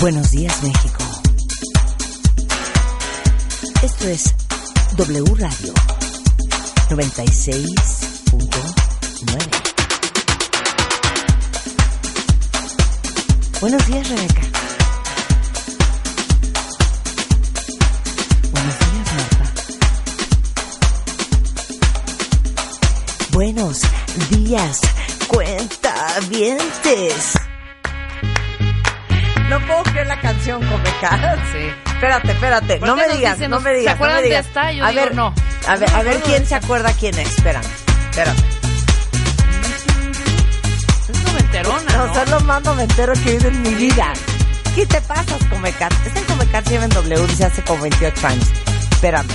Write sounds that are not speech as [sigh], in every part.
Buenos días, México. Esto es W Radio 96.9. Buenos días, Rebeca. Buenos días, Marta. Buenos días, cuentavientes. No puedo creer la canción Comeca. Sí. Espérate, espérate, ¿Por no me digas, dicen, no me digas. ¿se acuerdan no me de digas. esta? Yo a digo ver, no. A ver, a ver quién se acuerda quién es. Espérame, espérame. Es noventerona, No, ¿no? son lo más noventero que he en mi vida. ¿Qué te pasas, Comecat? Este en Comecat llama en W dice hace como 28 años. Espérame.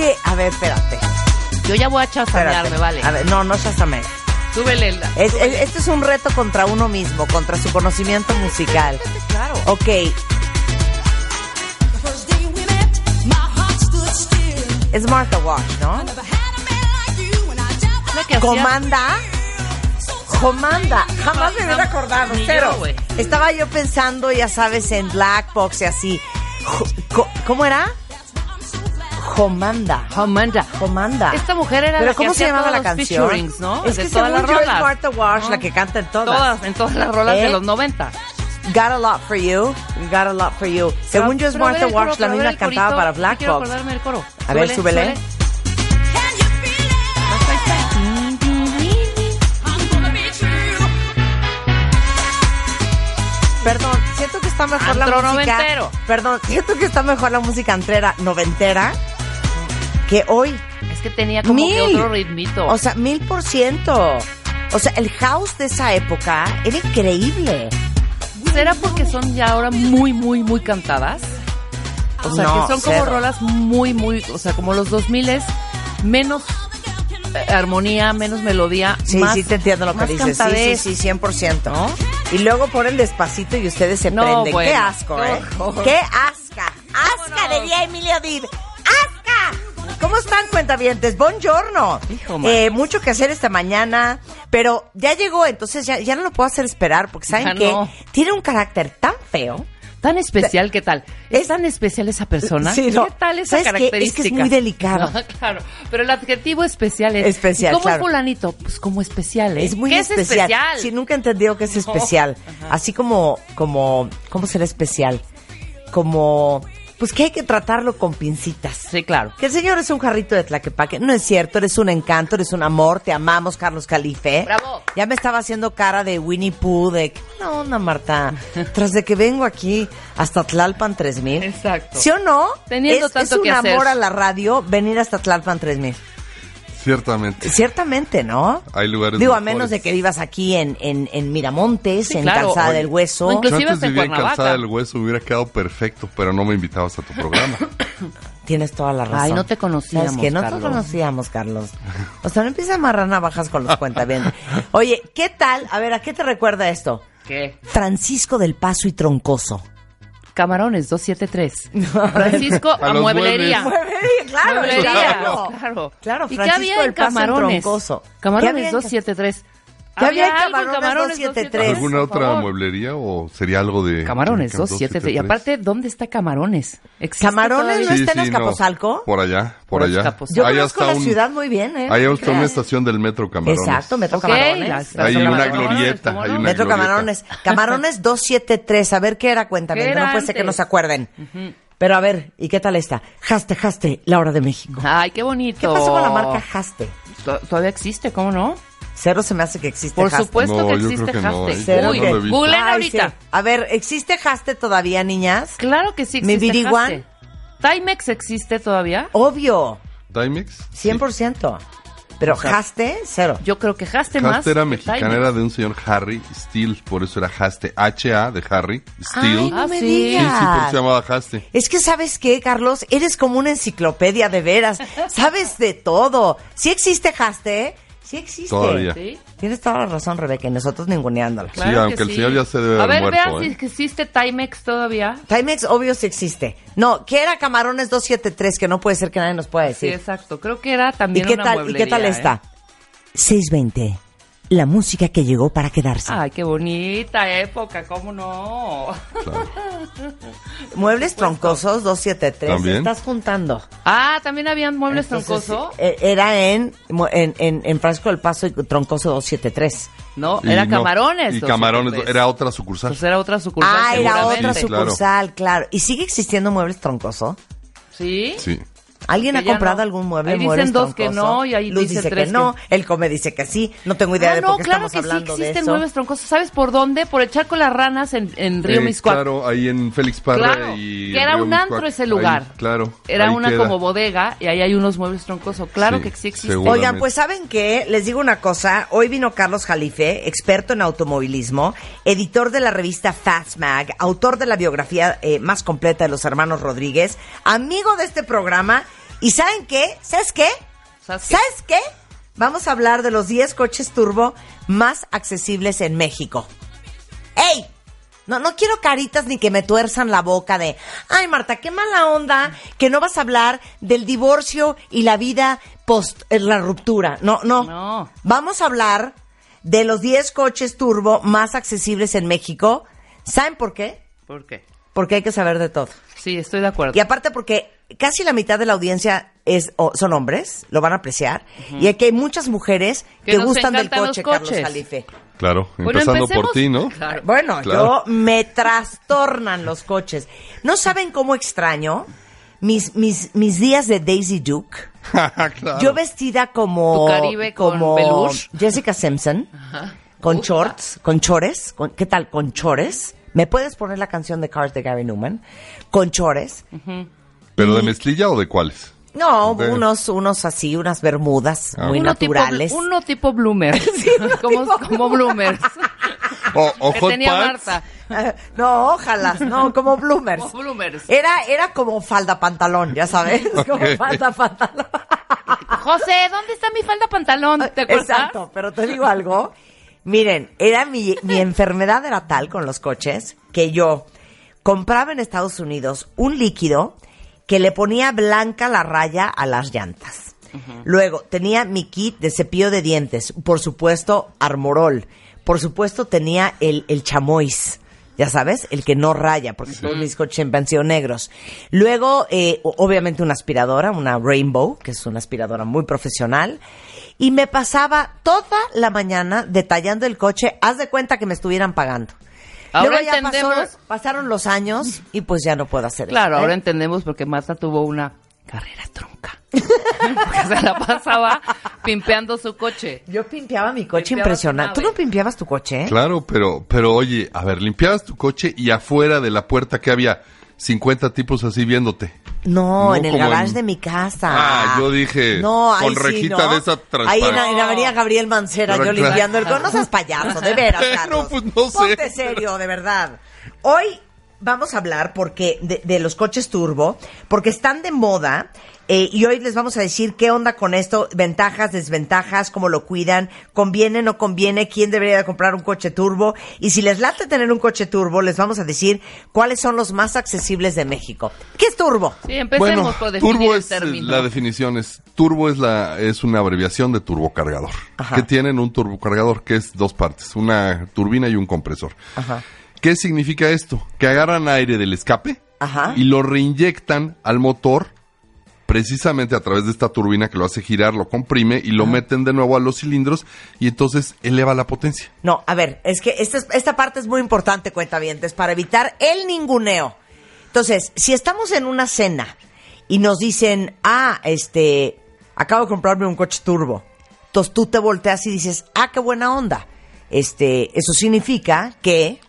Que, a ver, espérate. Yo ya voy a chasamearme, vale. A ver, no, no chasame. Súbele la. Es, es- este es un reto contra uno mismo, contra su conocimiento musical. Claro. Ok, es Martha Wash, ¿no? Comanda. Comanda. Jamás me hubiera acordado, cero. Estaba yo pensando, ya sabes, en Black Box y así. ¿Cómo era? Comanda. Amanda. Comanda. Esta mujer era Pero la que ¿cómo se llamaba la los canción? ¿no? Es De que todas las yo es rolas. Martha Wash la que canta en todas. Todas, en todas las rolas ¿Eh? de los 90. Got a lot for you. Got a lot for you. Según yo es Martha Wash la misma cantaba para Black Box. acordarme del coro. A ver, súbele. Perdón, siento que está mejor la música. noventero. Perdón, siento que está mejor la música antrera noventera que hoy. Es que tenía como que Mil. otro ritmito. O sea, mil por ciento. O sea, el house de esa época era increíble. ¿Será porque son ya ahora muy, muy, muy cantadas? O sea, No, que son como cero. rolas muy, muy, o sea, como los 2000 es menos eh, armonía, menos melodía, Sí, más, sí te entiendo lo que dices. Sí, sí, sí, 100%. ¿No? Y luego ponen despacito y ustedes se No, prenden. bueno. Qué asco, ¿eh? [laughs] Qué asca. Asca, diría Emilio Dib. ¿Cómo están, cuentavientes? Buongiorno. Eh, mucho que hacer esta mañana, pero ya llegó, entonces ya, ya no lo puedo hacer esperar, porque ¿saben no. Tiene un carácter tan feo. Tan especial, ¿qué tal? ¿Es, Es- tan especial esa persona? Sí, no. ¿Qué tal esa ¿Sabes qué? Es que es característica? muy delicado. No, [laughs] claro, pero el adjetivo especial es... Especial, ¿y ¿Cómo claro. es fulanito? Pues como especial, ¿eh? Es muy ¿Qué especial. es especial? Sí, nunca he entendido que es especial. Así como, como, ¿cómo será especial? Como, pues que hay que tratarlo con pincitas. Sí, claro. Que el señor es un jarrito de tlaquepaque. No es cierto, eres un encanto, eres un amor, te amamos, Carlos Calife. Bravo. Ya me estaba haciendo cara de Winnie Pooh, de... No, onda, Marta. [laughs] Tras de que vengo aquí hasta Tlalpan 3000. Exacto. ¿Sí o no? Teniendo es, tanto es un que hacer. amor a la radio venir hasta Tlalpan 3000. Ciertamente. Ciertamente, ¿no? Hay lugares Digo, a menos de que vivas aquí en, en, en Miramontes, Sí, en claro. Calzada Oye, del Hueso. no, Yo inclusive antes hasta en vivía en Cuernavaca. Calzada del Hueso, hubiera quedado perfecto, pero no me invitabas a tu programa. [coughs] Tienes toda la razón. Ay, no te conocíamos, ¿Sabes qué? No Carlos. te conocíamos, Carlos. O sea, no empieza a amarrar navajas con los cuentavientes. Oye, ¿qué tal? A ver, ¿a qué te recuerda esto? ¿Qué? Francisco del Paso y Troncoso. Camarones 273. [laughs] Francisco A a los mueblería. claro, Mueblería, claro. claro. Claro, ¿Y qué Francisco había en Camarones? Troncoso. ¿Qué había Camarones en- 273. ¿Qué había algo en Camarones 273? ¿Alguna otra mueblería o sería algo de... Camarones de 273. Y 273? aparte, ¿dónde está Camarones? ¿Existe ¿Camarones todavía? no está en Azcapotzalco? Por allá, por Por allá. Yo Hay conozco la un- ciudad muy bien, ¿eh? Hay ¿No hasta una estación del Metro Camarones. Exacto, Metro Camarones. Hay una Camarones, glorieta, ¿cómo hay no? una Metro glorieta. Camarones. Camarones [laughs] 273. A ver qué era, cuéntame. ¿Qué No era puede ser que no se acuerden. Pero a ver, ¿y qué tal está? Jaste, Jaste, la hora de México. Ay, qué bonito. ¿Qué pasó con la marca Jaste? To- Todavía existe, ¿cómo no? Cero se me hace que existe Por supuesto No, que existe creo que no, Haste. ¿eh? Cero Uy, no Ay, ahorita. sí. A ver, ¿existe Jaste todavía, niñas? Claro que sí ¿Mi existe Biriguan? Haste. ¿Timex existe todavía? Obvio, ¿Timex? 100%. Pero Jaste, cero. Yo creo que Haste más. Haste era mexicana, Timex. era de un señor Harry Steele, por eso era Haste. H-A de Harry Steele. Ay, no Ah, me sí. sí, digas. sí, por eso se llamaba Haste. Es que sabes qué, Carlos, eres como una enciclopedia de veras. Sabes de todo. Sí existe Jaste, sí existe. Todavía. ¿Sí? Tienes toda la razón, Rebeca, y nosotros ninguneándola. Claro Sí, que aunque el señor ya se debe A ver, muerto, vean ¿eh? si existe Timex todavía. Timex, obvio, sí existe. No, ¿qué era Camarones 273? Que no puede ser que nadie nos pueda Sí, decir. exacto. Creo que era ¿Y también qué una tal, ¿Y qué tal ¿eh? está? 620. La música que llegó para quedarse. Ay, qué bonita época, ¿cómo no? [laughs] Muebles troncosos 273. ¿También? Estás juntando. Ah, también habían muebles Entonces, troncoso. eh, Era en, en, en, en Frasco del Paso y Troncoso 273. No, Y era no, Camarones. Y los Camarones, 73. era otra sucursal. Pues era otra sucursal. Ah, era otra claro. sucursal, claro. ¿Y sigue existiendo Muebles Troncoso? ¿Sí? Sí. ¿Alguien ha comprado no. algún mueble Ahí dicen Muebles dos que no y ahí Luz dice tres que no, que- el come dice que sí. No tengo idea Ah, de no, por qué claro estamos que sí de existen eso. muebles troncosos. ¿Sabes por dónde? Por el Charco de las Ranas en, en Río Eh, Miscuac. Claro, ahí en Félix Parra Claro, y... que era Río un antro ese lugar. Ahí, claro. Era una queda. como bodega y ahí hay unos muebles troncosos. Claro Sí, que sí existe. seguro. Oigan, pues ¿saben qué? Les digo una cosa. Hoy vino Carlos Jalife, experto en automovilismo, editor de la revista Fast Mag, autor de la biografía eh, más completa de los hermanos Rodríguez, amigo de este programa. ¿Y saben qué? ¿Sabes qué? ¿Sabes qué? ¿Sabes qué? Vamos a hablar de los 10 coches turbo más accesibles en México. ¡Ey! No, no quiero caritas ni que me tuerzan la boca de, ay Marta, qué mala onda que no vas a hablar del divorcio y la vida post eh, la ruptura. No, no. No. Vamos a hablar de los 10 coches turbo más accesibles en México. ¿Saben por qué? ¿Por qué? Porque hay que saber de todo. Sí, estoy de acuerdo. Y aparte porque casi la mitad de la audiencia es o- son hombres, lo van a apreciar, y aquí hay muchas mujeres Que gustan del coche, Carlos coches. Jalife. Claro, Bueno, empezando empecemos. por ti, ¿no? Claro. Bueno, Claro. yo me trastornan los coches. ¿No saben cómo extraño mis, mis, mis días de Daisy Duke? [laughs] claro. Yo vestida como, Tu Caribe con como peluche. Jessica Simpson, con shorts, con chores, con- ¿qué tal? Con chores. ¿Me puedes poner la canción de Cars de Gary Newman? Con chores. ¿Pero de mezclilla o de cuáles? No, De- unos, unos así, unas bermudas Ah, muy uno tipo, naturales. uno tipo bloomer. [laughs] [laughs] como, como bloomers. [laughs] O, o que hot tenía pants. Marta. no, ojalá, no, como bloomers. Como bloomers. Era, era como falda pantalón, ya sabes, como falda pantalón. José, ¿dónde está mi falda pantalón? ¿Te acuerdas? Exacto, pero te digo algo. Miren, era mi, mi enfermedad era tal con los coches que yo compraba en Estados Unidos un líquido que le ponía blanca la raya a las llantas. Luego tenía mi kit de cepillo de dientes, por supuesto Armorol, por supuesto tenía el, el chamois, ya sabes, el que no raya, porque todos mis coches han sido negros. Luego, eh, obviamente una aspiradora, una Rainbow, que es una aspiradora muy profesional, y me pasaba toda la mañana detallando el coche, haz de cuenta que me estuvieran pagando. Ahora Luego ya entendemos- pasó- pasaron los años y pues ya no puedo hacer Claro, eso. ¿eh? ahora entendemos porque Marta tuvo una carrera trunca. [laughs] porque se la pasaba pimpeando su coche. Yo pimpeaba mi coche Pimpeabas impresionante. tu ¿Tú no pimpeabas tu coche? eh? Claro, pero, pero oye, a ver, limpiabas tu coche y afuera de la puerta que había 50 tipos así viéndote. No, No en el garage en- de mi casa. Ah, yo dije, no, ahí con sí, rejita ¿no? de esa Ahí en, transparente. en la avenida Gabriel Mancera, Pero yo claro. limpiando el. No seas payaso, de veras, [laughs] No, Carlos. pues, no sé. Ponte serio, de verdad. Hoy vamos a hablar porque de, de los coches turbo, porque están de moda. Eh, y hoy les vamos a decir qué onda con esto, ventajas, desventajas, cómo lo cuidan, conviene, no conviene, quién debería de comprar un coche turbo. Y si les late tener un coche turbo, les vamos a decir cuáles son los más accesibles de México. ¿Qué es turbo? Sí, empecemos Bueno, por definir turbo el es término. la definición es turbo es la es una abreviación de turbocargador. Ajá. Que tienen un turbocargador que es dos partes, una turbina y un compresor. Ajá. ¿Qué significa esto? Que agarran aire del escape Ajá. y lo reinyectan al motor precisamente a través de esta turbina que lo hace girar, lo comprime y lo meten de nuevo a los cilindros y entonces eleva la potencia. No, a ver, es que esta, es- esta parte es muy importante, cuentavientes, para evitar el ninguneo. Entonces, si estamos en una cena y nos dicen, ah, este, acabo de comprarme un coche turbo, entonces tú te volteas y dices, ah, qué buena onda. Este, eso significa que,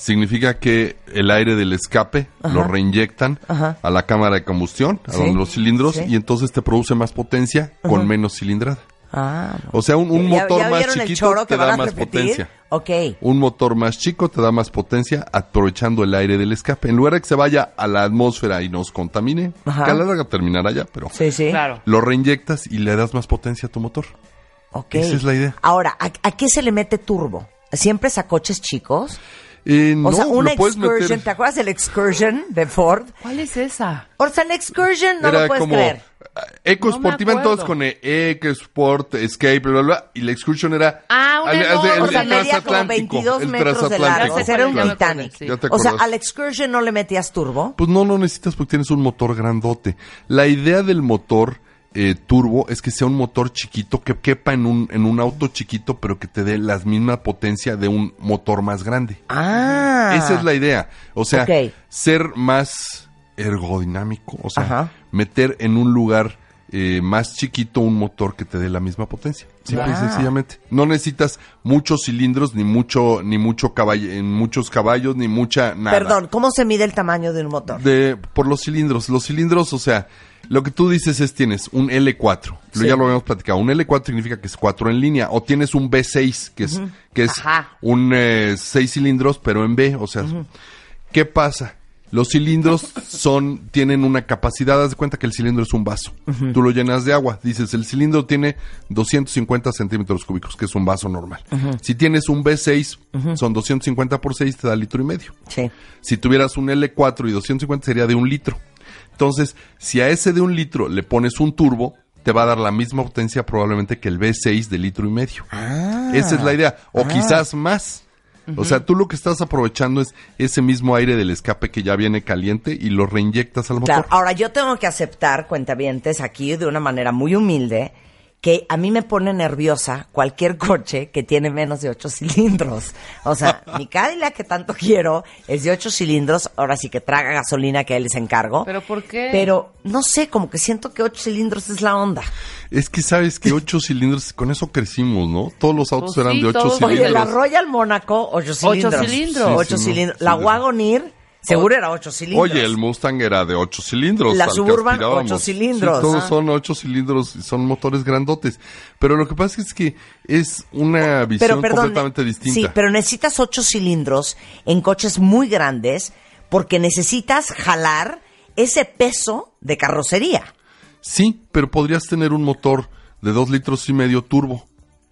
Significa que el aire del escape lo reinyectan Ajá. a la cámara de combustión, a Sí, donde los cilindros, sí. y entonces te produce más potencia con menos cilindrada. ah, no. O sea, un, un ¿Ya- motor ya más chiquito te da a más repetir? potencia. Ok. Un motor más chico te da más potencia aprovechando el aire del escape. En lugar de que se vaya a la atmósfera y nos contamine, Ajá. que a la larga terminará ya, pero Sí, sí. Claro. lo reinyectas y le das más potencia a tu motor. Ok. Esa es la idea. Ahora, ¿a, a qué se le mete turbo? ¿Siempre es a coches chicos? Eh, O no, sea, una lo puedes excursion, meter. ¿te acuerdas del excursion de Ford? ¿Cuál es esa? O sea, el excursion no Era lo puedes como creer. EcoSport, No iban todos con E- EcoSport, Escape, bla, bla, bla, y la excursion era... Ah, una al- al- enorme. el O sea, medía como transatlántico, 22 el metros de largo. transatlántico. O sea, era un acordé, Titanic. sí. Ya te O sea, al excursion no le metías turbo. Pues no lo necesitas porque tienes un motor grandote. La idea del motor eh, turbo es que sea un motor chiquito que quepa en un, en un auto chiquito, pero que te dé la misma potencia de un motor más grande. Ah. Esa es la idea. O sea, ser más ergodinámico, o sea, Ajá. meter en un lugar eh, más chiquito un motor que te dé la misma potencia. Simple y sencillamente. No necesitas muchos cilindros, ni mucho, ni mucho caballo, muchos caballos, ni mucha nada. Perdón, ¿cómo se mide el tamaño de un motor? De, por los cilindros. Los cilindros, o sea, lo que tú dices es tienes un L4. Lo, Sí. ya lo habíamos platicado. Un L4 significa que es 4 en línea. O tienes un B6, que es, que es Ajá. un 6 cilindros, pero en B. O sea, ¿qué pasa? Los cilindros son, tienen una capacidad, haz de cuenta que el cilindro es un vaso. Tú lo llenas de agua. Dices, el cilindro tiene 250 centímetros cúbicos, que es un vaso normal. Si tienes un B6, son 250 por 6, te da litro y medio. Sí. Si tuvieras un L4 y 250 sería de un litro. Entonces, si a ese de un litro le pones un turbo, te va a dar la misma potencia probablemente que el V6 de litro y medio. Ah. Esa es la idea. O quizás más. O sea, tú lo que estás aprovechando es ese mismo aire del escape que ya viene caliente y lo reinyectas al motor. Claro, ahora yo tengo que aceptar, cuentavientes, aquí de una manera muy humilde, que a mí me pone nerviosa cualquier coche que tiene menos de ocho cilindros. O sea, [laughs] mi Cadillac que tanto quiero es de ocho cilindros, ahora sí que traga gasolina que él les encargo. ¿Pero por qué? Pero no sé, como que siento que ocho cilindros es la onda. Es que sabes que ocho cilindros, con eso crecimos, ¿no? Todos los autos Pues eran sí, de ocho todos. cilindros. Oye, la Royal Mónaco, ocho cilindros. cilindros. Sí, Ocho sí, no, cilindros. sí, la Wagoneer, seguro era ocho cilindros. Oye, el Mustang era de ocho cilindros. La Suburban, ocho cilindros. Sí, todos Ah. son ocho cilindros y son motores grandotes. Pero lo que pasa es que es una visión pero perdón, completamente distinta. Sí, pero necesitas ocho cilindros en coches muy grandes porque necesitas jalar ese peso de carrocería. Sí, pero podrías tener un motor de dos litros y medio turbo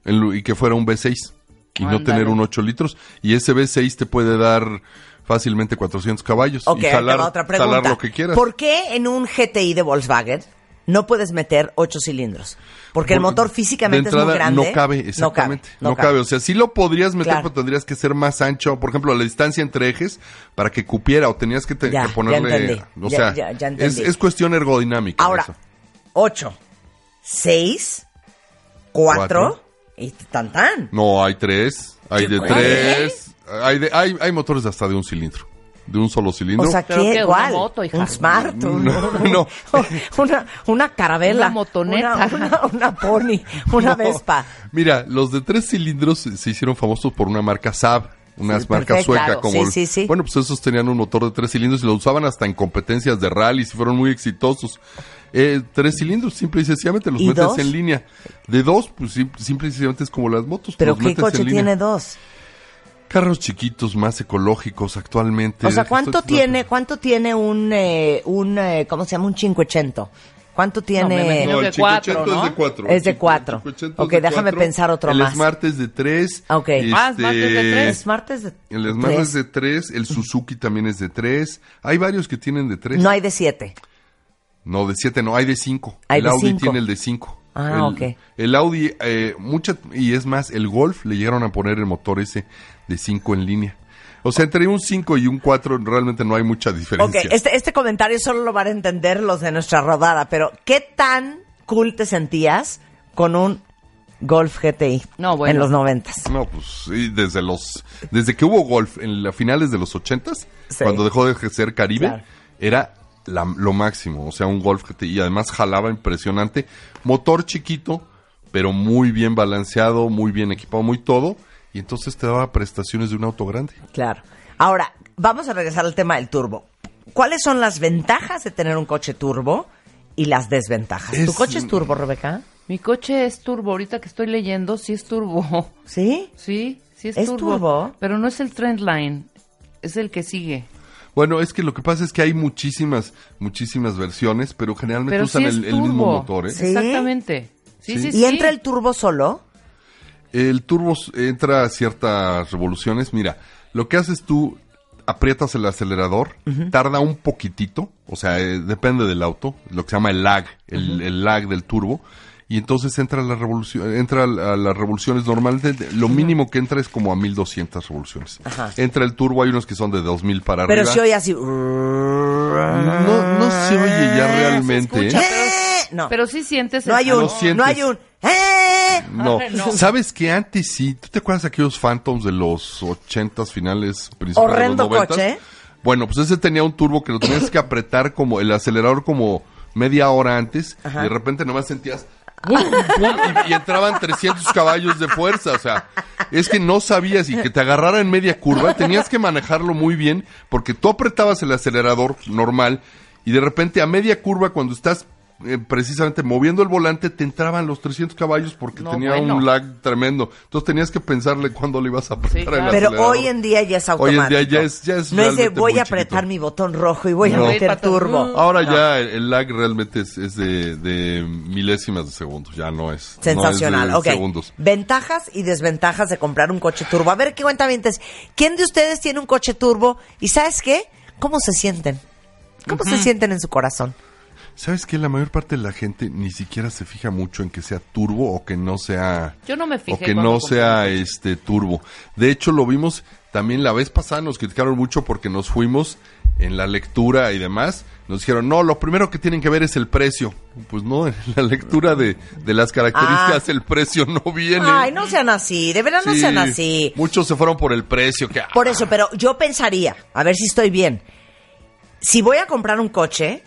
y que fuera un V6 y no tener un 8 litros. Y ese V6 te puede dar fácilmente 400 caballos Ok, y jalar, otra jalar lo que quieras. ¿Por qué en un GTI de Volkswagen no puedes meter ocho cilindros? Porque el motor físicamente de es muy entrada, grande. No cabe, exactamente. No No cabe. cabe. O sea, sí lo podrías meter, Claro. pero tendrías que ser más ancho. Por ejemplo, la distancia entre ejes para que cupiera o tenías que, te- Ya, que ya ponerle. entendí. O Ya- sea, ya- ya es, entendí. es cuestión ergodinámica. Ahora, eso. ocho, seis, cuatro, Cuatro. y tan tan. No, hay tres. Hay de ¿Cuál? tres. Hay, de, hay, hay motores hasta de un cilindro. De un solo cilindro. O sea, ¿Pero ¿qué? qué? ¿Una ¿Cuál? moto, hija? Un Smart. un- No, no. [laughs] Una, una carabela. Una motoneta. Una, una, una pony. [laughs] Una No. Vespa. Mira, los de tres cilindros se se hicieron famosos por una marca Saab. Unas Sí, marcas suecas claro. como... Sí, sí, sí. Bueno, pues esos tenían un motor de tres cilindros y lo usaban hasta en competencias de rally y fueron muy exitosos. Eh, tres cilindros, simple y sencillamente los ¿Y metes dos? en línea. De dos, pues sim- simple y sencillamente es como las motos. ¿Pero los qué metes coche en línea. tiene dos? Carros chiquitos, más ecológicos actualmente. O sea, ¿cuánto estoy- tiene, cuánto tiene un, eh, un, eh, ¿cómo se llama? Un 580. ¿Cuánto tiene? No, el 580 cuatro, ¿no? es de cuatro. Es de El cuatro. 580 Ok, de déjame cuatro. pensar otro el más. Smart es de tres. Ok. Ah, Smart es de tres. De El Smart tres. es de tres, el Suzuki también es de tres. Hay varios que tienen de tres. No hay de siete. No, de siete no, hay de cinco. Hay el de Audi cinco. tiene el de cinco. Ah, el, ok. El Audi, eh, mucha, y es más, el Golf le llegaron a poner el motor ese de cinco en línea. O sea, entre un 5 y un 4 realmente no hay mucha Ok, diferencia. este, este comentario solo lo van a entender los de nuestra rodada, pero ¿qué tan cool te sentías con un Golf GTI No, bueno. en los noventas? No, pues sí, desde los desde que hubo golf en las finales de los ochentas, Sí. cuando dejó de ser Caribe, Claro. era la- lo máximo, o sea, un golf y además jalaba impresionante, motor chiquito, pero muy bien balanceado, muy bien equipado, muy todo, y entonces te daba prestaciones de un auto grande. Claro. Ahora, vamos a regresar al tema del turbo. ¿Cuáles son las ventajas de tener un coche turbo y las desventajas? ¿Tu coche es turbo, Rebeca? Mi coche es turbo. Ahorita que estoy leyendo, sí es turbo. [laughs] ¿Sí? Sí, sí es, ¿Es turbo. turbo? Pero no es el Trendline. Es el que sigue. Bueno, es que lo que pasa es que hay muchísimas, muchísimas versiones, pero generalmente Pero usan sí el, el mismo motor, ¿eh? Sí. Exactamente. Sí, Sí. sí, ¿Y sí. entra el turbo solo? El turbo entra a ciertas revoluciones. Mira, lo que haces tú, aprietas el acelerador, tarda un poquitito, o sea, eh, depende del auto, lo que se llama el lag, el, el lag del turbo, y entonces entra la revolución, entra a la- a las revoluciones. Normalmente lo mínimo que entra es como a 1200 revoluciones. Ajá. Entra el turbo, hay unos que son de 2000 para Pero arriba. si oye así... no, no se oye ya realmente. escucha, ¿eh? ¡Eh! No, Pero sí sientes no hay un... Sientes. No hay un... ¡Eh! No. Ay, no. ¿Sabes que antes sí? ¿Tú te acuerdas de aquellos Phantoms de los ochentas finales, principios Horrendo de los noventas? coche. Bueno, pues ese tenía un turbo que lo tenías que apretar como el acelerador como media hora antes Ajá. y de repente nomás sentías ¡pum, pum! y, y entraban 300 caballos de fuerza, o sea, es que no sabías y que te agarrara en media curva, tenías que manejarlo muy bien porque tú apretabas el acelerador normal y de repente a media curva cuando estás eh, precisamente moviendo el volante te entraban los 300 caballos porque No, tenía bueno. un lag tremendo. Entonces tenías que pensarle cuándo le ibas a apretar Sí, el claro. Pero acelerador. hoy en día ya es Hoy en automático. día ya es- ya es no es de voy a apretar chiquito. mi botón rojo y voy No. a meter turbo. Ahora No. ya el, el lag realmente es, es de, de milésimas de segundos, ya no es. no es Sensacional, de ok. segundos. Ventajas y desventajas de comprar un coche turbo. A ver, ¿qué cuentavientes? ¿Quién de ustedes tiene un coche turbo? ¿Y sabes qué? ¿Cómo se sienten? ¿Cómo se sienten en su corazón? ¿Sabes que La mayor parte de la gente ni siquiera se fija mucho en que sea turbo o que no sea... Yo no me O fijé que cuando no sea este turbo. De hecho, lo vimos también la vez pasada, nos criticaron mucho porque nos fuimos en la lectura y demás. Nos dijeron, no, lo primero que tienen que ver es el precio. Pues no, [laughs] en la lectura de, de las características Ah. el precio no viene. Ay, no sean así, de verdad no sean así. Muchos se fueron por el precio. Que, Por eso, pero yo pensaría, a ver si estoy bien. Si voy a comprar un coche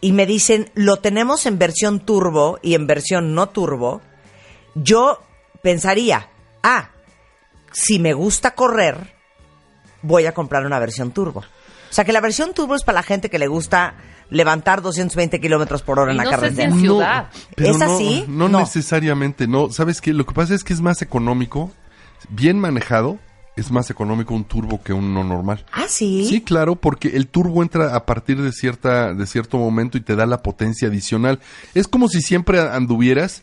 y me dicen, lo tenemos en versión turbo y en versión no turbo, yo pensaría, ah, si me gusta correr, voy a comprar una versión turbo. O sea que la versión turbo es para la gente que le gusta levantar 220 kilómetros por hora Y en la no sé si carretera. en ciudad. pero ¿Es no, así? No, No. necesariamente, no. ¿Sabes qué? Lo que pasa es que es más económico, bien manejado, es más económico un turbo que un no normal. Ah, sí. Sí, claro, porque el turbo entra a partir de cierta de cierto momento y te da la potencia adicional. Es como si siempre anduvieras,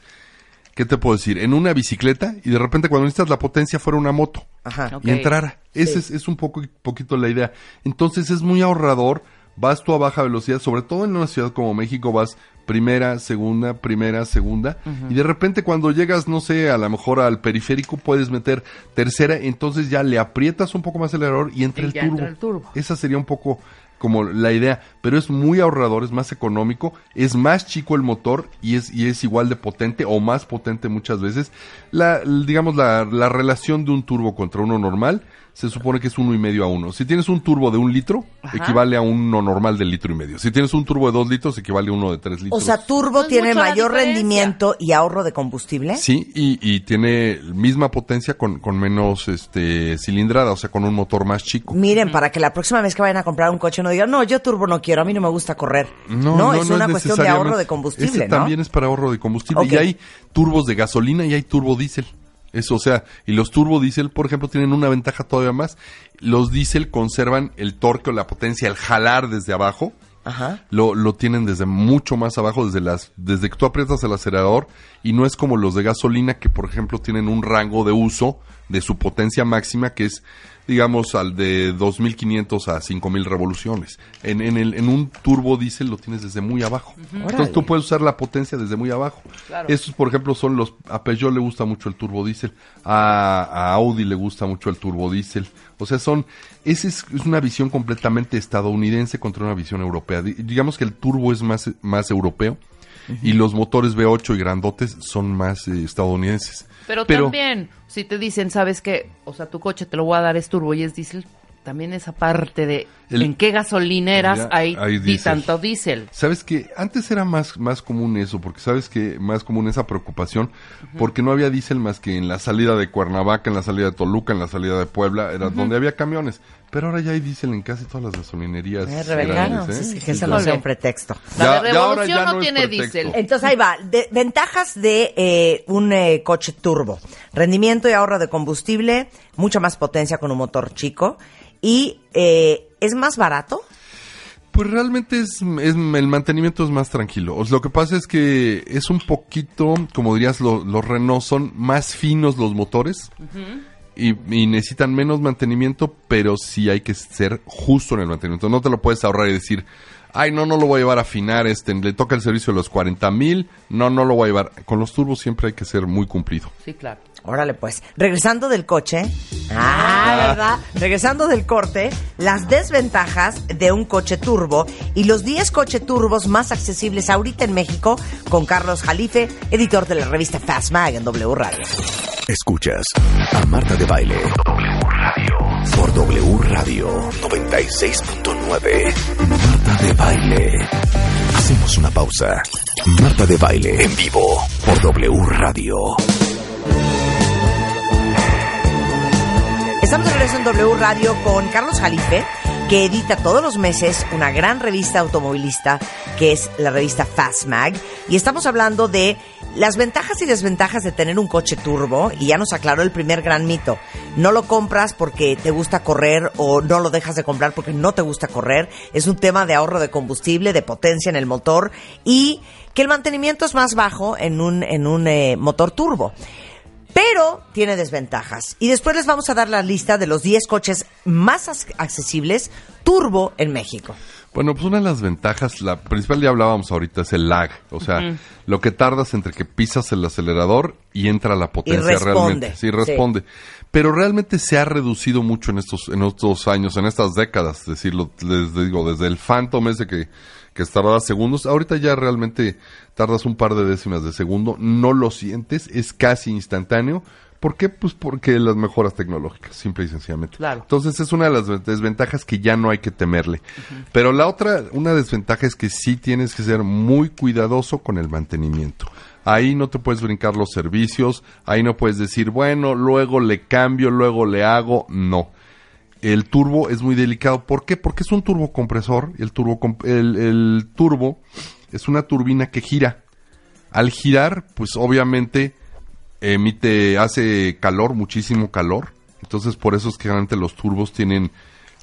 ¿qué te puedo decir? En una bicicleta y de repente cuando necesitas la potencia fuera una moto Ajá. Y entrara. Esa es, es un poco poquito la idea. Entonces es muy ahorrador. Vas tú a baja velocidad, sobre todo en una ciudad como México, vas primera, segunda, primera, segunda, y de repente cuando llegas, no sé, a lo mejor al periférico puedes meter tercera, entonces ya le aprietas un poco más el error y entra, Y el, turbo. entra el turbo. Esa sería un poco como la idea, pero es muy ahorrador, es más económico, es más chico el motor y es, y es igual de potente o más potente muchas veces. La, digamos, la, la relación de un turbo contra uno normal se supone que es uno y medio a uno. Si tienes un turbo de un litro, Ajá. equivale a uno normal de litro y medio. Si tienes un turbo de dos litros, equivale a uno de tres O litros. sea, turbo No tiene mayor rendimiento y ahorro de combustible. Sí, y, y tiene misma potencia con, con menos este cilindrada, o sea, con un motor más chico. Miren, para que la próxima vez que vayan a comprar un coche no digan, no, yo turbo no quiero, a mí no me gusta correr. No, es una cuestión de ahorro de combustible, Ese ¿no? también es para ahorro de combustible. Y hay turbos de gasolina y hay turbo diésel. Eso, o sea, y los turbo diésel, por ejemplo, tienen una ventaja todavía más. Los diésel conservan el torque o la potencia, el jalar desde abajo. Ajá. Lo, lo tienen desde mucho más abajo, desde las, desde que tú aprietas el acelerador, y no es como los de gasolina que, por ejemplo, tienen un rango de uso de su potencia máxima que es, digamos, al de 2500 a 5000 revoluciones. En, en, el, en un turbo diésel lo tienes desde muy abajo. Entonces tú puedes usar la potencia desde muy abajo. Claro. Estos, por ejemplo, son los, a Peugeot le gusta mucho el turbo diésel, a, a Audi le gusta mucho el turbo diésel. O sea, son, esa es, es una visión completamente estadounidense contra una visión europea. Di- Digamos que el turbo es más, más europeo y los motores V8 y grandotes son más eh, estadounidenses. Pero, también, si te dicen, ¿sabes qué? O sea, tu coche te lo voy a dar es turbo y es diésel, también esa parte de El- en qué gasolineras Ya, hay, hay y diésel. tanto diésel. Sabes que antes era más, más común eso, porque sabes que más común esa preocupación, porque no había diésel más que en la salida de Cuernavaca, en la salida de Toluca, en la salida de Puebla, era donde había camiones. Pero ahora ya hay diésel en casi todas las gasolinerías. Revenganos, grandes, ¿eh? es que Sí, no sea un pretexto. La Ya- revolución ya no, no es tiene diésel. Entonces ahí va, de- ventajas de eh, un eh, coche turbo. Rendimiento y ahorro de combustible, mucha más potencia con un motor chico y eh, es más barato. Pues realmente es, es- el mantenimiento es más tranquilo. Lo que pasa es que es un poquito, como dirías, lo- los Renault son más finos los motores y, y necesitan menos mantenimiento, pero sí hay que ser justo en el mantenimiento. No te lo puedes ahorrar y decir, ay, no, no lo voy a llevar a afinar, este, le toca el servicio de los 40 mil, no, no lo voy a llevar. Con los turbos siempre hay que ser muy cumplido. Sí, claro. Órale pues, regresando del coche, ah, ¿verdad? Regresando del corte, las desventajas de un coche turbo y los 10 coches turbos más accesibles ahorita en México con Carlos Jalife, editor de la revista Fast Mag en W Radio. Escuchas a Marta de Baile. W Radio. Por W Radio 96.9. Marta de Baile. Hacemos una pausa. Marta de Baile en vivo por W Radio. Estamos de regreso en W Radio con Carlos Jalife, que edita todos los meses una gran revista automovilista que es la revista Fast Mag. Y estamos hablando de las ventajas y desventajas de tener un coche turbo. Y ya nos aclaró el primer gran mito. No lo compras porque te gusta correr o no lo dejas de comprar porque no te gusta correr. Es un tema de ahorro de combustible, de potencia en el motor y que el mantenimiento es más bajo en un, en un eh, motor turbo. Pero tiene desventajas. Y después les vamos a dar la lista de los 10 coches más accesibles turbo en México. Bueno, pues una de las ventajas, la principal ya hablábamos ahorita, es el lag. O sea, lo que tardas entre que pisas el acelerador y entra la potencia responde, realmente. Sí, sí. responde. Pero realmente se ha reducido mucho en estos, en estos años, en estas décadas. Es decir, lo- les digo, desde el Phantom ese que, que tardaba segundos, ahorita ya realmente tardas un par de décimas de segundo, no lo sientes, es casi instantáneo. ¿Por qué? Pues porque las mejoras tecnológicas, simple y sencillamente. Claro. Entonces es una de las desventajas que ya no hay que temerle. Pero la otra, una desventaja es que sí tienes que ser muy cuidadoso con el mantenimiento. Ahí no te puedes brincar los servicios, ahí no puedes decir, bueno, luego le cambio, luego le hago, no. El turbo es muy delicado. ¿Por qué? Porque es un turbocompresor. El turbo, el, el turbo es una turbina que gira. Al girar, pues obviamente emite, hace calor, muchísimo calor. Entonces por eso es que generalmente los turbos tienen,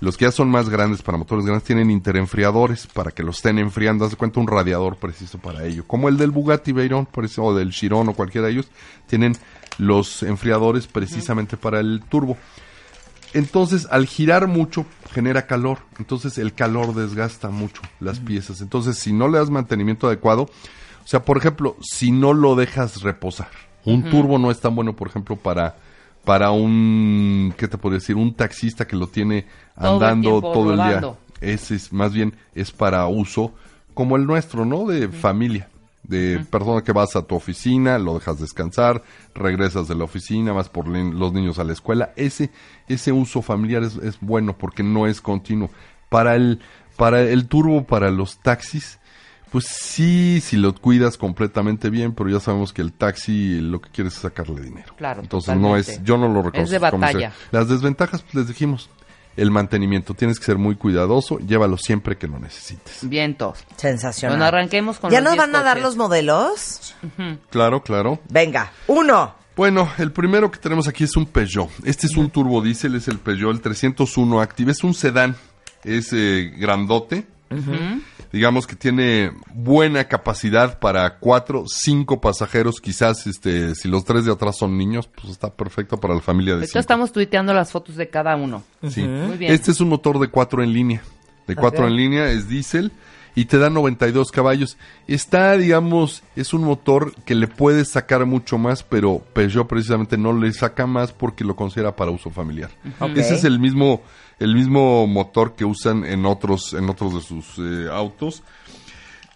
los que ya son más grandes para motores grandes, tienen interenfriadores para que los estén enfriando. Haz de cuenta un radiador preciso para ello. Como el del Bugatti Veyron, por eso, o del Chiron o cualquiera de ellos, tienen los enfriadores precisamente para el turbo. Entonces, al girar mucho, genera calor. Entonces, el calor desgasta mucho las piezas. Entonces, si no le das mantenimiento adecuado, o sea, por ejemplo, si no lo dejas reposar, un turbo no es tan bueno, por ejemplo, para para un, ¿qué te puedo decir? Un taxista que lo tiene Todo andando todo el día. ese es más bien es para uso como el nuestro, ¿no? De familia, de persona que vas a tu oficina, lo dejas descansar, regresas de la oficina, vas por los niños a la escuela. Ese ese uso familiar es, es bueno porque no es continuo. Para el para el turbo para los taxis pues sí, si lo cuidas completamente bien, pero ya sabemos que el taxi lo que quieres es sacarle dinero. Claro, Entonces no es, yo no lo reconozco. Es de batalla. Las desventajas, pues les dijimos, el mantenimiento, tienes que ser muy cuidadoso, llévalo siempre que lo necesites. Vientos. Sensacional. Bueno, arranquemos con ¿Ya los nos 10 van a dar los modelos? Claro, claro. Venga, uno. Bueno, el primero que tenemos aquí es un Peugeot. Este es un turbodiesel, es el Peugeot, el 301 Active. Es un sedán, es eh, grandote. Digamos que tiene buena capacidad para cuatro, cinco pasajeros. Quizás, este, si los tres de atrás son niños, pues está perfecto para la familia de cinco. estamos tuiteando las fotos de cada uno. Sí. Muy bien. Este es un motor de cuatro en línea. De cuatro en línea, es diésel y te da 92 caballos. Está, digamos, es un motor que le puedes sacar mucho más, pero Peugeot precisamente no le saca más porque lo considera para uso familiar. Ese es el mismo, el mismo motor que usan en otros, en otros de sus eh, autos.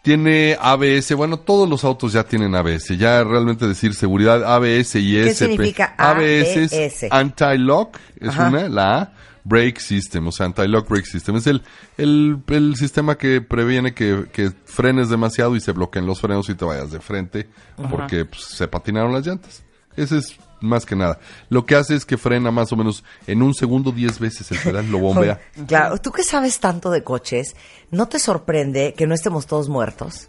Tiene ABS, bueno, todos los autos ya tienen ABS, ya realmente decir seguridad, ABS y ¿Qué significa ABS es ABS? Anti-Lock, es Ajá. una, la A, Brake System, o sea, Anti-Lock Brake System. Es el, el, el sistema que previene que, que frenes demasiado y se bloqueen los frenos y te vayas de frente porque pues, se patinaron las llantas. Ese es más que nada. Lo que hace es que frena más o menos en un segundo 10 veces el pedal, lo bombea. [laughs] Claro, tú que sabes tanto de coches, ¿no te sorprende que no estemos todos muertos?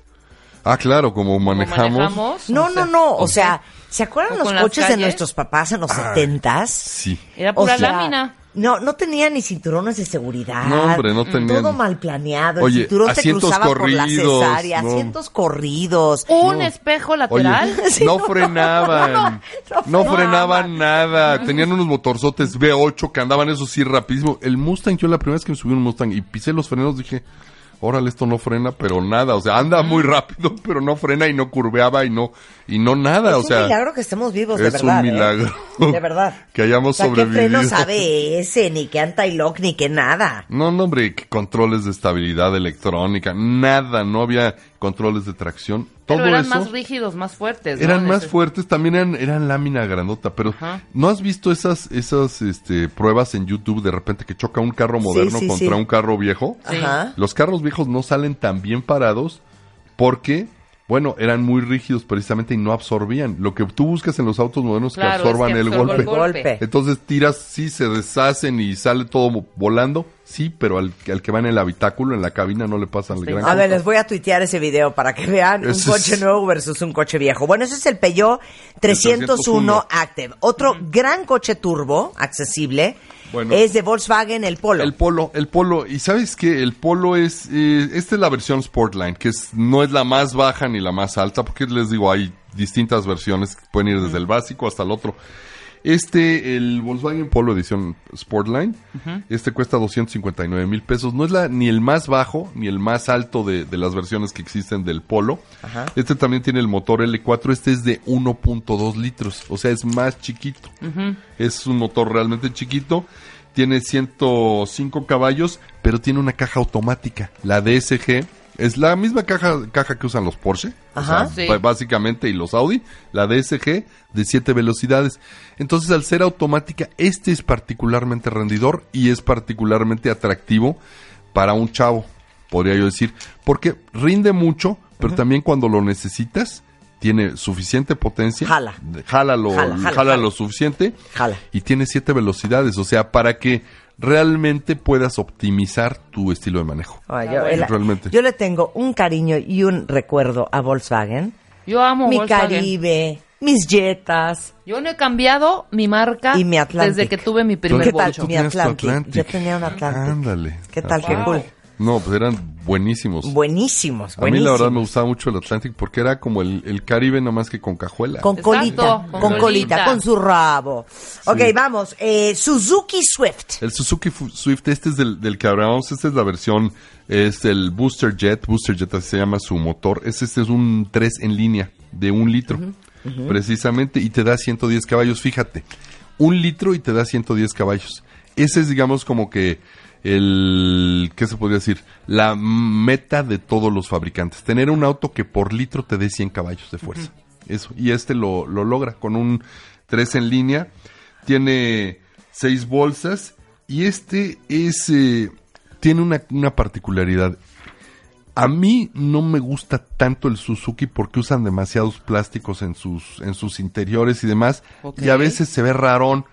Ah, claro, como ¿Cómo manejamos. manejamos? No, O sea, no, no. O ok. sea, ¿se acuerdan ¿O los coches de nuestros papás en los setentas? Sí. Era O pura sea, lámina. No, no tenía ni cinturones de seguridad. No, hombre, no tenían. Todo mal planeado. Oye, el cinturón te asientos cruzaba por la corridos, cesárea, no. asientos corridos. Un No. espejo Oye, lateral. [laughs] Sí, no no. frenaban. [laughs] No, No, no, no frenaban nada. Tenían unos motorzotes V8 que andaban eso sí rapidísimo. El Mustang, yo la primera vez que me subí a un Mustang y pisé los frenos dije, órale, esto no frena, pero nada. O sea, anda muy rápido, [laughs] pero no frena y no curveaba y no, y no nada. Es o un sea, milagro que estemos vivos, de es verdad. un ¿eh? milagro. De verdad. [laughs] que hayamos o sea, sobrevivido. ¿qué frenos ABS, ni que anti-lock, ni que nada? No, no, hombre, que controles de estabilidad electrónica, nada, no había controles de tracción. Todo Pero eran eso. más rígidos, más fuertes. ¿no? Eran más ese- fuertes, también eran, eran lámina grandota, pero Ajá. ¿no has visto esas, esas este, pruebas en YouTube de repente que choca un carro moderno sí, contra sí. un carro viejo? Sí. Ajá. Los carros viejos no salen tan bien parados porque, bueno, eran muy rígidos precisamente y no absorbían. Lo que tú buscas en los autos modernos es Claro, que absorban es que el golpe. el. Golpe. Entonces tiras, sí, se deshacen y sale todo volando, sí, pero al, al que va en el habitáculo, en la cabina, no le pasan el Sí. gran A ver, les voy a tuitear ese video para que vean Ese un coche es- nuevo versus un coche viejo. Bueno, ese es el Peugeot 301 Active. Otro gran coche turbo, accesible, Bueno. es de Volkswagen, el Polo. El polo, el polo, y sabes que el polo es, eh, esta es la versión Sportline, que es, no es la más baja ni la más alta, porque les digo, hay distintas versiones que pueden ir desde el básico hasta el otro. Este, el Volkswagen Polo edición Sportline, este cuesta 259 mil pesos. No es la, ni el más bajo ni el más alto de, de las versiones que existen del Polo. Ajá. Este también tiene el motor L4. Este es de 1.2 litros, o sea, es más chiquito. Es un motor realmente chiquito. Tiene 105 caballos, pero tiene una caja automática. La DSG es la misma caja, caja que usan los Porsche. o Ajá. sea, Sí. b- básicamente, y los Audi. La DSG de 7 velocidades. Entonces, al ser automática, este es particularmente rendidor y es particularmente atractivo para un chavo, podría yo decir. Porque rinde mucho, pero también cuando lo necesitas, tiene suficiente potencia. Jala. Jala lo, jala jala. lo suficiente. Jala. Y tiene siete velocidades. O sea, para que realmente puedas optimizar tu estilo de manejo. Ah, yo, el- Realmente. yo le tengo un cariño y un recuerdo a Volkswagen. Yo amo Mi Volkswagen. Caribe, mis Jetas. Yo no he cambiado mi marca Y mi Atlantic. desde que tuve mi primer ¿Qué tal? Mi tu Atlantic. Yo tenía un Atlantic. Ándale. ¿Qué tal? Qué Wow. cool. No, pues eran buenísimos. Buenísimos, A mí la verdad me gustaba mucho el Atlantic porque era como el, el Caribe nada más que con cajuela. Con Exacto, colita, con con, colita, colita. con su rabo. Ok, vamos. eh, Suzuki Swift. El Suzuki Swift, este es del, del que hablábamos, esta es la versión, es el Booster Jet, Booster Jet así se llama su motor, este, este es un 3 en línea de un litro, precisamente, y te da 110 caballos, fíjate, un litro y te da 110 caballos. Ese es, digamos, como que el, ¿qué se podría decir? La meta de todos los fabricantes. Tener un auto que por litro te dé 100 caballos de fuerza. Eso. Y este lo, lo logra con un 3 en línea. Tiene 6 bolsas. Y este es, eh, tiene una, una particularidad. A mí no me gusta tanto el Suzuki porque usan demasiados plásticos en sus, en sus interiores y demás. Y a veces se ve rarón,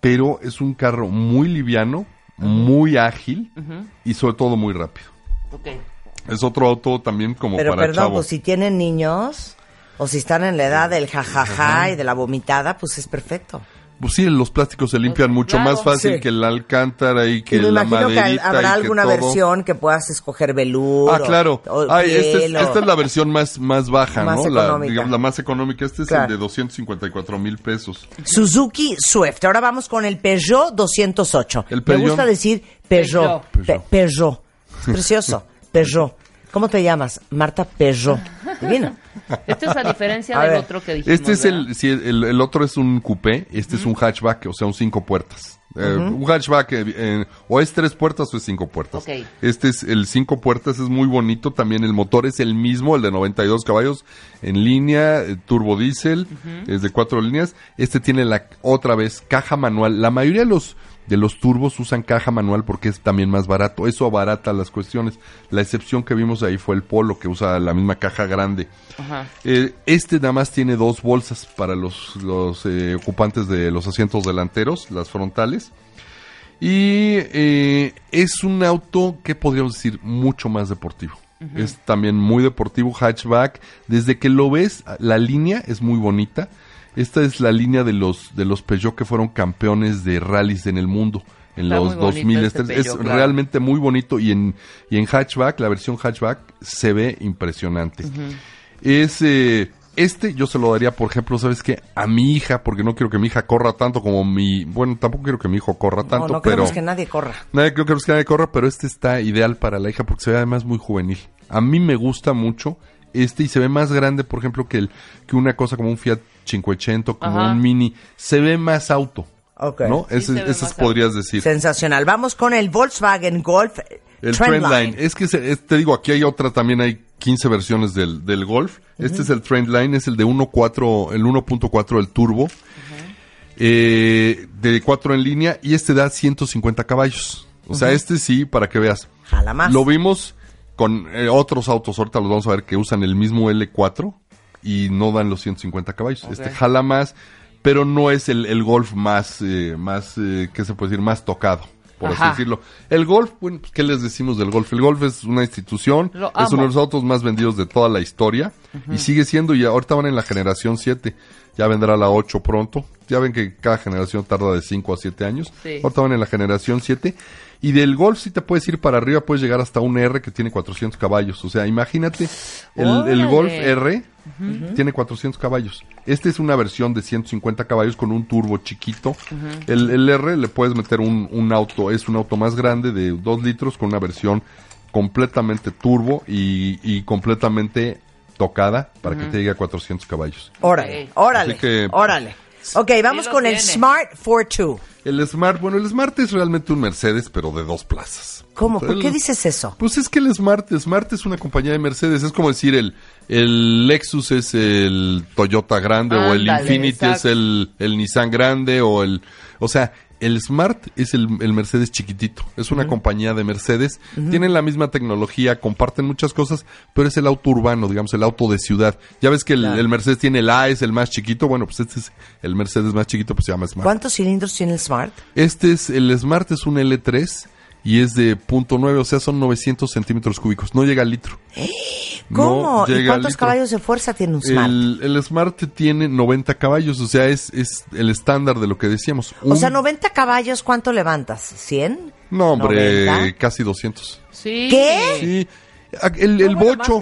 pero es un carro muy liviano, muy ágil y sobre todo muy rápido. Ok. Es otro auto también como Pero para perdón, chavo. pues si tienen niños o si están en la edad del jajaja y de la vomitada, pues es perfecto. Pues sí, los plásticos se limpian mucho claro. más fácil Sí. que el alcántara y que y me la imagino que maderita habrá y que alguna todo. versión que puedas escoger velour. Ah, claro. O, o Ay, esta, es, piel o- esta es la versión más, más baja, Más ¿no? La, digamos, la más económica. Este es Claro. el de 254 mil pesos. Suzuki Swift. Ahora vamos con el Peugeot 208. El Me Peugeot. gusta decir Peugeot. Peugeot. Pe- Peugeot. Es precioso. [laughs] Peugeot. ¿Cómo te llamas? Marta Peugeot. Divino. Este es a diferencia A del ver. otro que dijimos. Este es el, sí, el, el otro es un coupé, este es un hatchback, o sea, un cinco puertas. Eh, un hatchback eh, eh, o es tres puertas o es cinco puertas. Ok. Este es el cinco puertas, es muy bonito. También el motor es el mismo, el de 92 caballos en línea, turbo diésel, es de cuatro líneas. Este tiene la otra vez caja manual. La mayoría de los de los turbos usan caja manual porque es también más barato. Eso abarata las cuestiones. La excepción que vimos ahí fue el Polo que usa la misma caja grande. Ajá. Eh, este nada más tiene dos bolsas para los, los eh, ocupantes de los asientos delanteros, las frontales. Y eh, es un auto que podríamos decir mucho más deportivo. Es también muy deportivo, hatchback. Desde que lo ves, la línea es muy bonita. Esta es la línea de los, de los Peugeot que fueron campeones de rallies en el mundo en Está los muy bonito 2000. este Este es claro. realmente muy bonito y en, y en hatchback, la versión hatchback, se ve impresionante. Es eh, este, yo se lo daría, por ejemplo, ¿sabes qué? A mi hija, porque no quiero que mi hija corra tanto como mi. Bueno, tampoco quiero que mi hijo corra No, tanto, no pero. queremos que nadie corra. Nadie creo que que nadie corra, pero este está ideal para la hija porque se ve además muy juvenil. A mí me gusta mucho este y se ve más grande, por ejemplo, que el que una cosa como un Fiat 580, como Ajá. un Mini. Se ve más auto. Ok. ¿No? Sí, Ese, más podrías decir. Sensacional. Vamos con el Volkswagen Golf El Trendline. Trendline. Es que se- es- te digo, aquí hay otra, también hay 15 versiones del, del Golf. Este es el Trendline, es el de 1.4, el 1.4 del turbo. Eh, de 4 en línea y este da 150 caballos. O sea, este sí, para que veas. Jala más. Lo vimos con eh, otros autos, ahorita los vamos a ver que usan el mismo L4 y no dan los 150 caballos. Este jala más, pero no es el, el Golf más, eh, más, eh, ¿qué se puede decir? Más tocado, por Ajá. así decirlo. El Golf, bueno, pues, ¿qué les decimos del Golf? El Golf es una institución, es uno de los autos más vendidos de toda la historia y sigue siendo, y ahorita van en la generación 7, ya vendrá la 8 pronto. Ya ven que cada generación tarda de 5 a 7 años. Sí. Ahorita van en la generación 7. Y del Golf si te puedes ir para arriba, puedes llegar hasta un R que tiene 400 caballos. O sea, imagínate, el, el. Golf R tiene 400 caballos. Este es una versión de 150 caballos con un turbo chiquito. el, el R le puedes meter un, un auto, es un auto más grande de 2 litros con una versión completamente turbo y, y completamente tocada para que te llegue a 400 caballos. Órale, órale, Así que- órale. Ok, vamos con el tiene. Smart 42. El Smart, bueno, el Smart es realmente un Mercedes, pero de dos plazas. ¿Cómo? ¿Por El- qué dices eso? Pues es que el Smart, Smart es una compañía de Mercedes, es como decir el, el Lexus es el Toyota grande o el Infiniti es el, el Nissan grande o el, o sea, el Smart es el, el Mercedes chiquitito, es una compañía de Mercedes, tienen la misma tecnología, comparten muchas cosas, pero es el auto urbano, digamos, el auto de ciudad. Ya ves que el, Claro. el Mercedes tiene el A, es el más chiquito, bueno, pues este es el Mercedes más chiquito, pues se llama Smart. ¿Cuántos cilindros tiene el Smart? Este es, el Smart es un L3 y es de punto .9, o sea, son 900 centímetros cúbicos. No llega al litro. ¿Cómo? No ¿Y llega al cuántos caballos de fuerza tiene un Smart? El, el Smart tiene 90 caballos, o sea, es, es el estándar de lo que decíamos. O Un- sea, 90 caballos, ¿cuánto levantas? ¿100? No, hombre, 90. casi 200. Sí. ¿Qué? Sí. El, el bocho,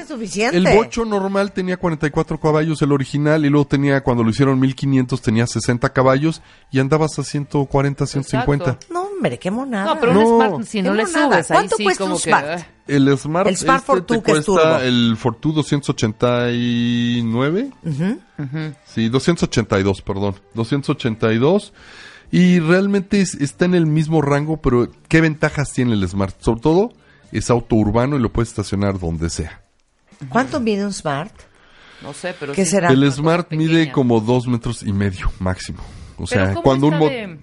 el bocho normal tenía 44 caballos, el original, y luego tenía, cuando lo hicieron 1500, tenía 60 caballos y andabas a 140, 150. Exacto. No, hombre, qué monada. No, pero No. un Smart, si no Qué le monada. subes, ahí ¿Cuánto sí cuesta como un que... Smart? eh, El Smart, El Smart este Fortwo, te que es turbo. cuesta el Fortwo 289. Sí, 282, perdón. 282. Y realmente es- está en el mismo rango, pero ¿qué ventajas tiene el Smart? Sobre todo, es auto urbano y lo puedes estacionar donde sea. ¿Cuánto mide un Smart? No sé, pero ¿Qué sí. será? El Smart mide pequeña. como dos metros y medio máximo. O sea, ¿cómo cuando un está mo- de,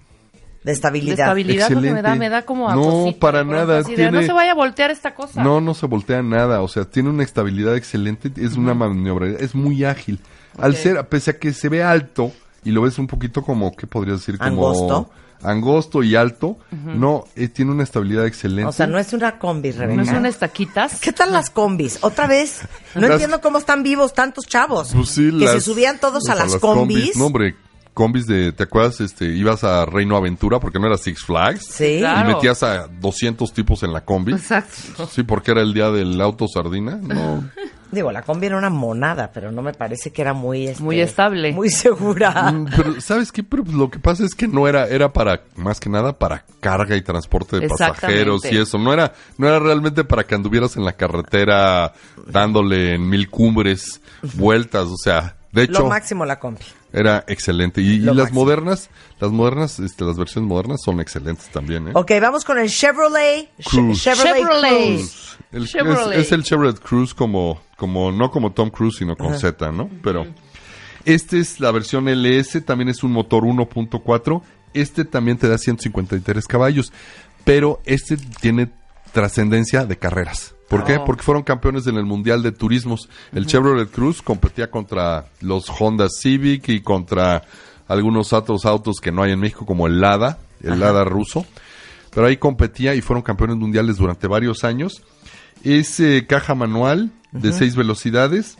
De de estabilidad. estabilidad lo que me da, Excelente. me da como a No, cosita, para de nada, así de, tiene- no se vaya a voltear esta cosa. No, no se voltea nada, o sea, tiene una estabilidad excelente, es una maniobra, es muy ágil. Al ser, pese a que se ve alto y lo ves un poquito como, ¿qué podría decir? Como Angosto. Angosto y alto, no, eh, tiene una estabilidad excelente. O sea, no es una combi, Rebeca. ¿No es una estaquitas? ¿Qué tal las combis? Otra vez. No Las- entiendo cómo están vivos tantos chavos. Pues sí, que las- se subían todos a pues, las, combis. No, hombre, combis de, ¿te acuerdas? Este, ibas a Reino Aventura porque no era Six Flags. Sí. Claro. Y metías a 200 tipos en la combi. Exacto. Sí, porque era el día del auto sardina. No. [laughs] Digo, la combi era una monada, pero no me parece que era muy... este, Muy estable. Muy segura. Mm, Pero, ¿sabes qué? Pero lo que pasa es que no era, era para, más que nada, para carga y transporte de pasajeros y eso. No era, no era realmente para que anduvieras en la carretera dándole en mil cumbres vueltas. O sea, de hecho, Lo máximo la combi. Era excelente. Y, las máximo. modernas, las modernas, este, las versiones modernas son excelentes también, ¿eh? Ok, vamos con el Chevrolet. Cruze. Chevrolet, Chevrolet. Cruze. El- es, Chevrolet. es el Chevrolet Cruze como, como, no como Tom Cruise, sino con Z, ¿no? Pero este es la versión LS, también es un motor 1.4. Este también te da 153 caballos, pero este tiene trascendencia de carreras. ¿Por qué? Porque fueron campeones en el Mundial de Turismos. El Chevrolet Cruze competía contra los Honda Civic y contra algunos otros autos que no hay en México, como el Lada, el Lada ruso. Pero ahí competía y fueron campeones mundiales durante varios años. Es eh, caja manual de seis velocidades.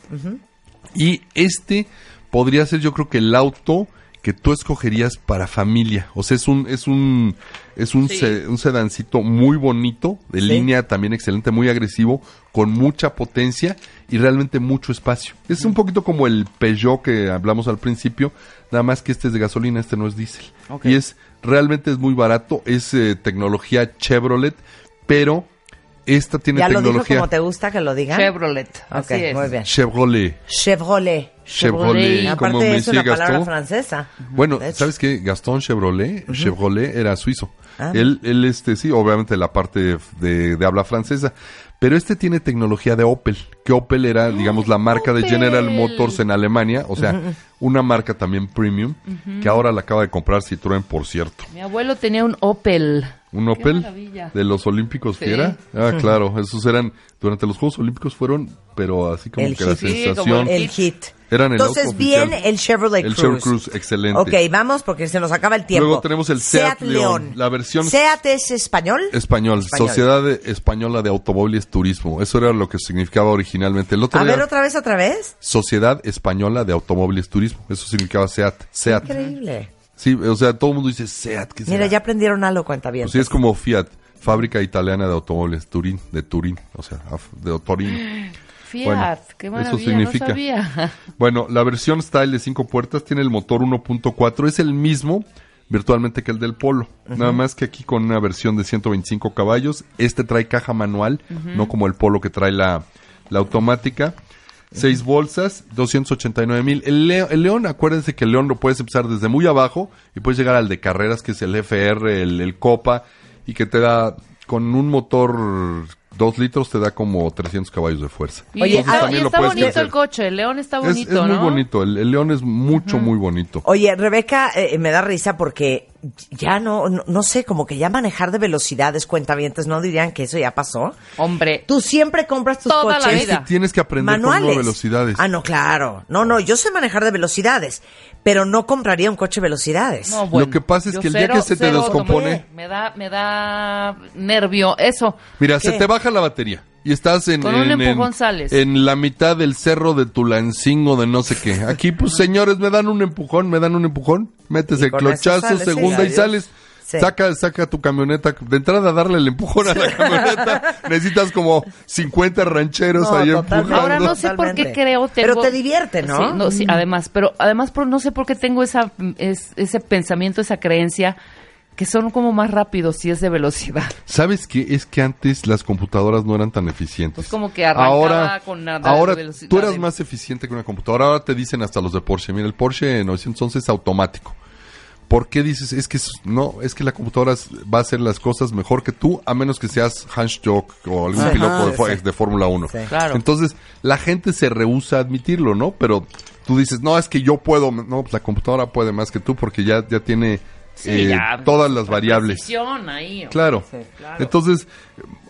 Y este podría ser, yo creo que el auto que tú escogerías para familia. O sea, es un, es un, es un, Sí. se- un sedancito muy bonito, de Sí. línea también excelente, muy agresivo, con mucha potencia y realmente mucho espacio. Es un poquito como el Peugeot que hablamos al principio, nada más que este es de gasolina, este no es diésel. Y es, realmente es muy barato, es eh, tecnología Chevrolet, pero esta tiene ¿Ya lo dijo tecnología como te gusta que lo digan? Chevrolet. Ok, Así es. muy bien. Chevrolet. Chevrolet. Chevrolet, como Aparte me es una decía palabra Gastón. francesa. Bueno, De. ¿sabes qué? Gastón Chevrolet, Chevrolet era suizo. Ah. Él, él, este, sí, obviamente la parte de, de habla francesa. Pero este tiene tecnología de Opel, que Opel era, digamos, la marca de Opel. General Motors en Alemania, o sea, una marca también premium, que ahora la acaba de comprar Citroën, por cierto. Mi abuelo tenía un Opel. Un Opel de los Olímpicos Sí. fiera. Ah, claro, esos eran, durante los Juegos Olímpicos fueron, pero así como El que la hit. Sí, como sensación. El hit. Eran el Entonces, auto bien oficial. el Chevrolet El Cruze. Chevrolet Cruze, excelente. Ok, vamos porque se nos acaba el tiempo. Luego tenemos el Seat León, la versión- ¿Seat es español? Español, Español. Sociedad Española de Automóviles Turismo. Eso era lo que significaba originalmente. El otro A día, ver, otra vez, otra vez. Sociedad Española de Automóviles Turismo. Eso significaba SEAT. SEAT. Increíble. Sí, o sea, todo el mundo dice SEAT. ¿qué Mira, será? ya aprendieron algo, cuenta bien. Pues sí, es como Fiat, fábrica italiana de automóviles, Turín, de Turín, o sea, de Torino. [gasps] Fiat. Bueno, Qué eso maravilla. significa. No sabía. [laughs] Bueno, la versión Style de cinco puertas tiene el motor 1.4, es el mismo virtualmente que el del Polo, nada más que aquí con una versión de 125 caballos, este trae caja manual, no como el Polo que trae la, la automática. Seis bolsas, 289 mil. El, Leo- el León, acuérdense que el León lo puedes empezar desde muy abajo y puedes llegar al de carreras, que es el FR, el, el Copa, y que te da, con un motor 2 litros, te da como 300 caballos de fuerza. Y Oye, está, ah, y está bonito el coche. El León está Es, bonito, es muy ¿no? bonito, el, el León es mucho, muy bonito. Oye, Rebeca, eh, me da risa porque ya no, no, no sé, como que ya manejar de velocidades, cuentavientes, ¿no dirían que eso ya pasó? Hombre. Tú siempre compras tus Toda la coches Es que tienes que aprender con manuales. velocidades. Ah, no, claro. No, no, yo sé manejar de velocidades, pero no compraría un coche velocidades. No, bueno, Lo que pasa es que el día cero- que se te descompone-. Me da, me da nervio. Eso. Mira, ¿Qué? se te baja la batería y estás en, Con un en- empujón en- sales. en la mitad del cerro de Tulancingo de no sé qué. Aquí, pues, señores, me dan un empujón, me dan un empujón, metes Y el clochazo, sales, sí, segunda y adiós. sales. Sí. Saca, saca tu camioneta. De entrada, darle el empujón a la camioneta. [laughs] Necesitas como 50 rancheros No, ahí totalmente. empujando. Ahora no sé por qué creo tengo... Pero te divierte, ¿no? Sí, no, sí, además, pero además por, no sé por qué tengo esa, es- ese pensamiento, esa creencia que son como más rápidos si es de velocidad. ¿Sabes qué? Es que antes las computadoras no eran tan eficientes. Pues como que arrancaba ahora, con la- ahora velocidad tú eras de- más eficiente que una computadora. Ahora te dicen hasta los de Porsche. Mira, el Porsche 911 es automático. ¿Por qué dices, es que es- no, es que la computadora va a hacer las cosas mejor que tú, a menos que seas Hans Jock o algún Sí. piloto de, sí. Fórmula 1? Sí. Claro. Entonces, la gente se rehúsa a admitirlo, ¿no? Pero tú dices, no, es que yo puedo, no, pues la computadora puede más que tú porque ya, ya tiene Sí, eh, ya, todas pues, las variables. ahí. Claro. claro. Entonces,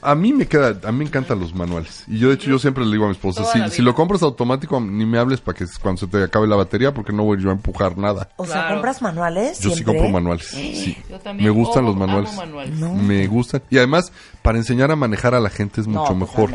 a mí me queda, a mí me encantan los manuales. Y yo, de hecho, yo siempre le digo a mi esposa, si, si lo compras automático, ni me hables para que cuando se te acabe la batería, porque no voy yo a empujar nada. O sea, Claro. ¿compras manuales? Yo sí siempre? compro manuales. Sí. Yo también Me gustan los manuales. Me gustan. Y además, para enseñar a manejar a la gente es mucho no, mejor.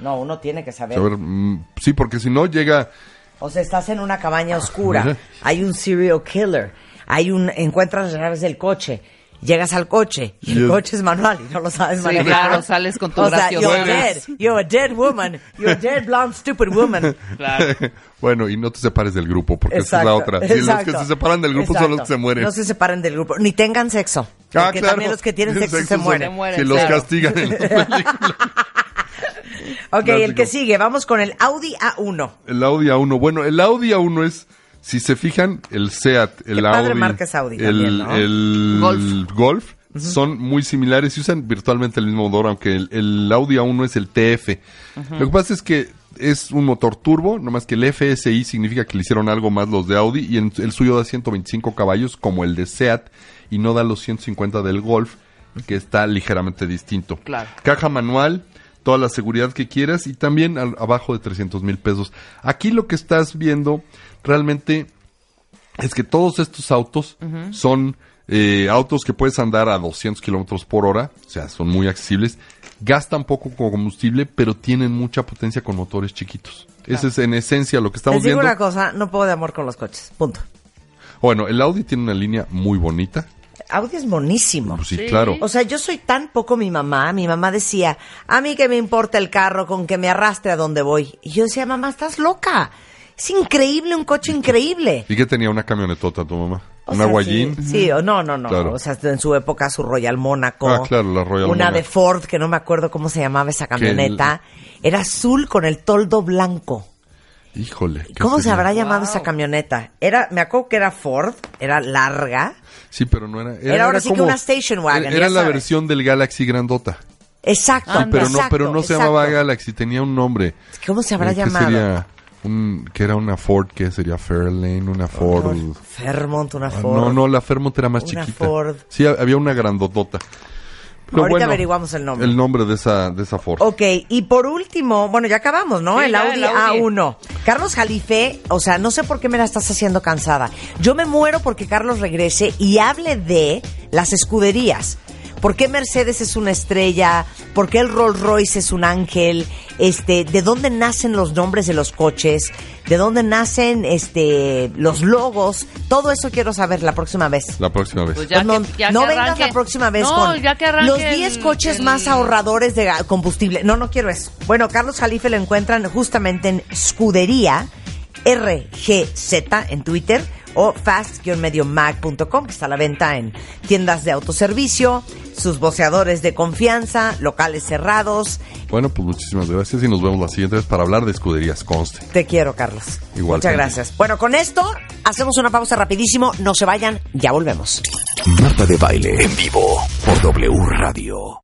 No, uno tiene que saber. Saber, mm, sí, porque si no llega... O sea, estás en una cabaña oscura, hay un serial killer, hay un encuentras las llaves del coche, llegas al coche y el Y es- coche es manual y no lo sabes Sí, manejar. claro, sales con tu O sea, you're dead, you're a dead woman, you're a dead blonde stupid woman. [laughs] Claro. [laughs] bueno, y no te separes del grupo, porque esa es la Exacto, otra. Sí, los que exacto. se separan del grupo son los que Exacto. se mueren. No se separen del grupo, ni tengan sexo. Ah, Porque claro. también los que tienen sexo, se son- mueren. Se mueren, Si los claro. castigan en. [laughs] Ok, el Clásico. que sigue, vamos con el Audi A1. El Audi A1. Bueno, el Audi A1 es, si se fijan, el Seat, el Qué padre Audi, marca es Audi el, también, ¿no? el Golf. Golf, son muy similares y usan virtualmente el mismo motor, aunque el, el Audi A1 es el TF. Lo que pasa es que es un motor turbo, nomás que el FSI significa que le hicieron algo más los de Audi y el, el suyo da 125 caballos como el de Seat y no da los 150 del Golf, que está ligeramente distinto. Claro. Caja manual, toda la seguridad que quieras y también al- abajo de 300 mil pesos. Aquí lo que estás viendo realmente es que todos estos autos son eh, autos que puedes andar a 200 kilómetros por hora, o sea, son muy accesibles, gastan poco combustible, pero tienen mucha potencia con motores chiquitos. Ese es en esencia lo que estamos Les digo viendo. una cosa, no puedo de amor con los coches, punto. Bueno, el Audi tiene una línea muy bonita. Audi es monísimo. Pues sí, Sí. claro. O sea, yo soy tan poco mi mamá. Mi mamá decía, a mí que me importa el carro con que me arrastre a donde voy. Y yo decía, mamá, estás loca. Es increíble, un coche increíble. ¿Y que tenía una camionetota tu mamá? O ¿Una sea, Guayín? Sí, sí, o no, no, no. Claro. O sea, en su época su Royal Mónaco. Ah, claro, la Royal Una de Ford, que no me acuerdo cómo se llamaba esa camioneta. Era azul con el toldo blanco. Híjole. ¿qué ¿Cómo se sería? habrá llamado esa camioneta? Era, me acuerdo que era Ford, era larga. Sí, pero no era. Era ahora sí que una station wagon, Era ya la sabes. versión del Galaxy grandota. Exacto, Anda. Pero no, exacto, pero no se exacto. llamaba Galaxy, tenía un nombre. ¿Cómo se habrá Eh, ¿qué llamado? sería? Un, que era una Ford, que sería Fairlane, una Ford. Fairmont, una Ah, Ford. No, no, la Fairmont era más Una chiquita. Ford. Sí, ha- había una grandotota. Ahorita bueno, averiguamos el nombre. El nombre de esa, de esa Ford. Ok, y por último, bueno, ya acabamos, ¿no? Sí, el, ya, Audi el Audi. A1. Carlos Jalife, o sea, no sé por qué me la estás haciendo cansada. Yo me muero porque Carlos regrese y hable de las escuderías. ¿Por qué Mercedes es una estrella? ¿Por qué el Rolls Royce es un ángel? Este, ¿de dónde nacen los nombres de los coches? ¿De dónde nacen este los logos? Todo eso quiero saber la próxima vez. La próxima vez. Pues ya Pues no que- ya no que vengas arranque. la próxima vez No, con ya que arranque los 10 el- coches el- más ahorradores de combustible. No, no quiero eso. Bueno, Carlos Jalife lo encuentran justamente en Scudería RGZ en Twitter o fast-mag.com, que está a la venta en tiendas de autoservicio, sus boceadores de confianza, locales cerrados. Bueno, pues muchísimas gracias y nos vemos la siguiente vez para hablar de escuderías, conste. Te quiero, Carlos. Igual, Muchas gracias. Bueno, con esto hacemos una pausa rapidísimo. No se vayan, ya volvemos. Marta de Baile en vivo por W Radio.